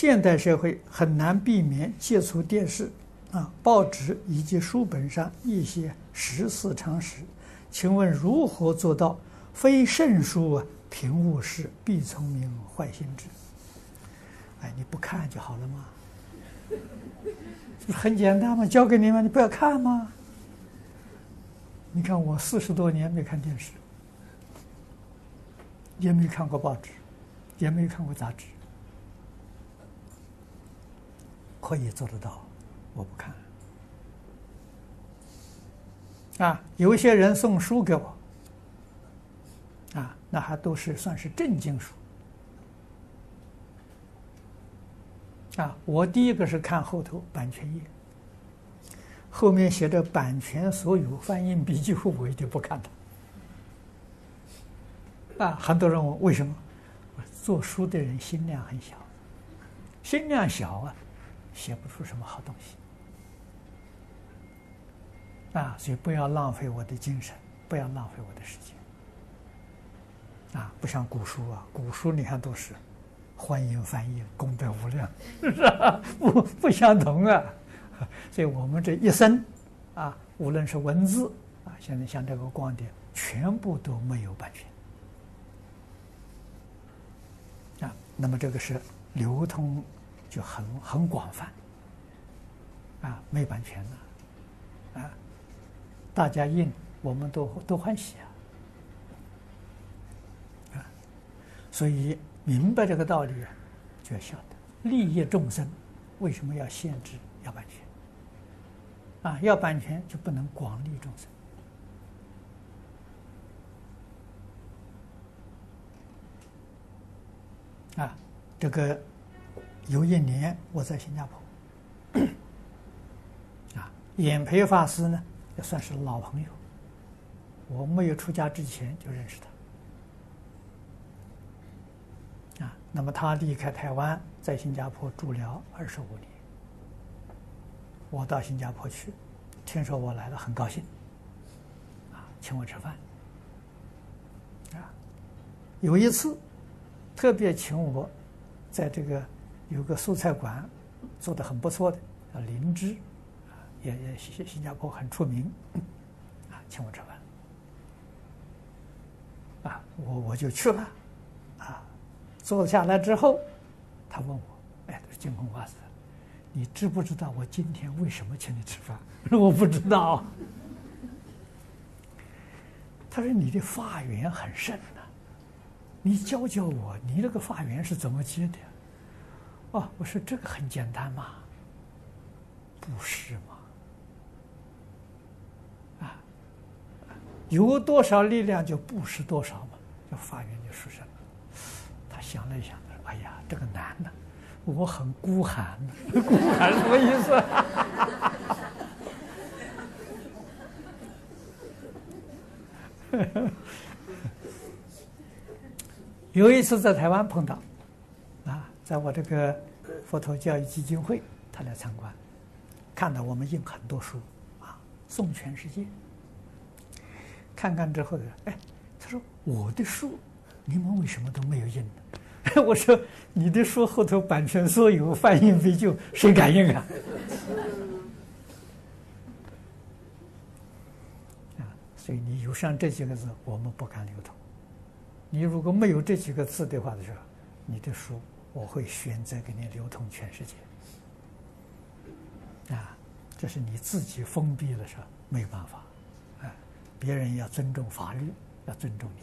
现代社会很难避免接触电视、啊报纸以及书本上一些时事常识，请问如何做到非圣书啊？贫勿视，必聪明坏心智。哎，你不看就好了嘛，很简单嘛，教给你嘛，你不要看吗？你看我四十多年没看电视，也没看过报纸，也没看过杂志。可以做得到，我不看。啊，有一些人送书给我，啊，那还都是算是正经书。啊，我第一个是看后头版权页，后面写着版权所有翻印笔记后，我一定不看它。啊，很多人问为什么？做书的人心量很小，心量小啊。写不出什么好东西啊，所以不要浪费我的精神，不要浪费我的时间啊！不像古书啊，古书你看都是欢迎翻译，功德无量，是吧？不不相同啊！所以我们这一生啊，无论是文字啊，现在像这个光碟，全部都没有版权啊。那么这个是流通。就很很广泛，啊，没版权了，啊，大家印，我们都都欢喜啊，啊，所以明白这个道理，就要晓得利益众生，为什么要限制要版权？啊，要版权就不能广利众生，啊，这个。有一年我在新加坡，啊，演培法师呢也算是老朋友。我没有出家之前就认识他，啊，那么他离开台湾，在新加坡住了二十五年。我到新加坡去，听说我来了，很高兴，啊，请我吃饭，啊，有一次特别请我在这个。有个素菜馆，做的很不错的，叫灵芝，也也新新加坡很出名，啊，请我吃饭，啊，我我就去了，啊，坐下来之后，他问我，哎，净空法师，你知不知道我今天为什么请你吃饭？我不知道。他说你的发源很深呐，你教教我，你那个发源是怎么接的？哦，我说这个很简单嘛，布施嘛，啊，有多少力量就布施多少嘛，这法缘就殊胜了。他想了一想，他说：“哎呀，这个难呢，我很孤寒，孤寒什么意思？” 有一次在台湾碰到。在我这个佛陀教育基金会，他来参观，看到我们印很多书，啊，送全世界。看看之后，哎，他说我的书，你们为什么都没有印呢？我说你的书后头版权所有，翻印费就谁敢印啊？啊，所以你有上这几个字，我们不敢流通。你如果没有这几个字的话的时候，你的书。我会选择给你流通全世界，啊，这是你自己封闭了是吧？没有办法，啊，别人要尊重法律，要尊重你。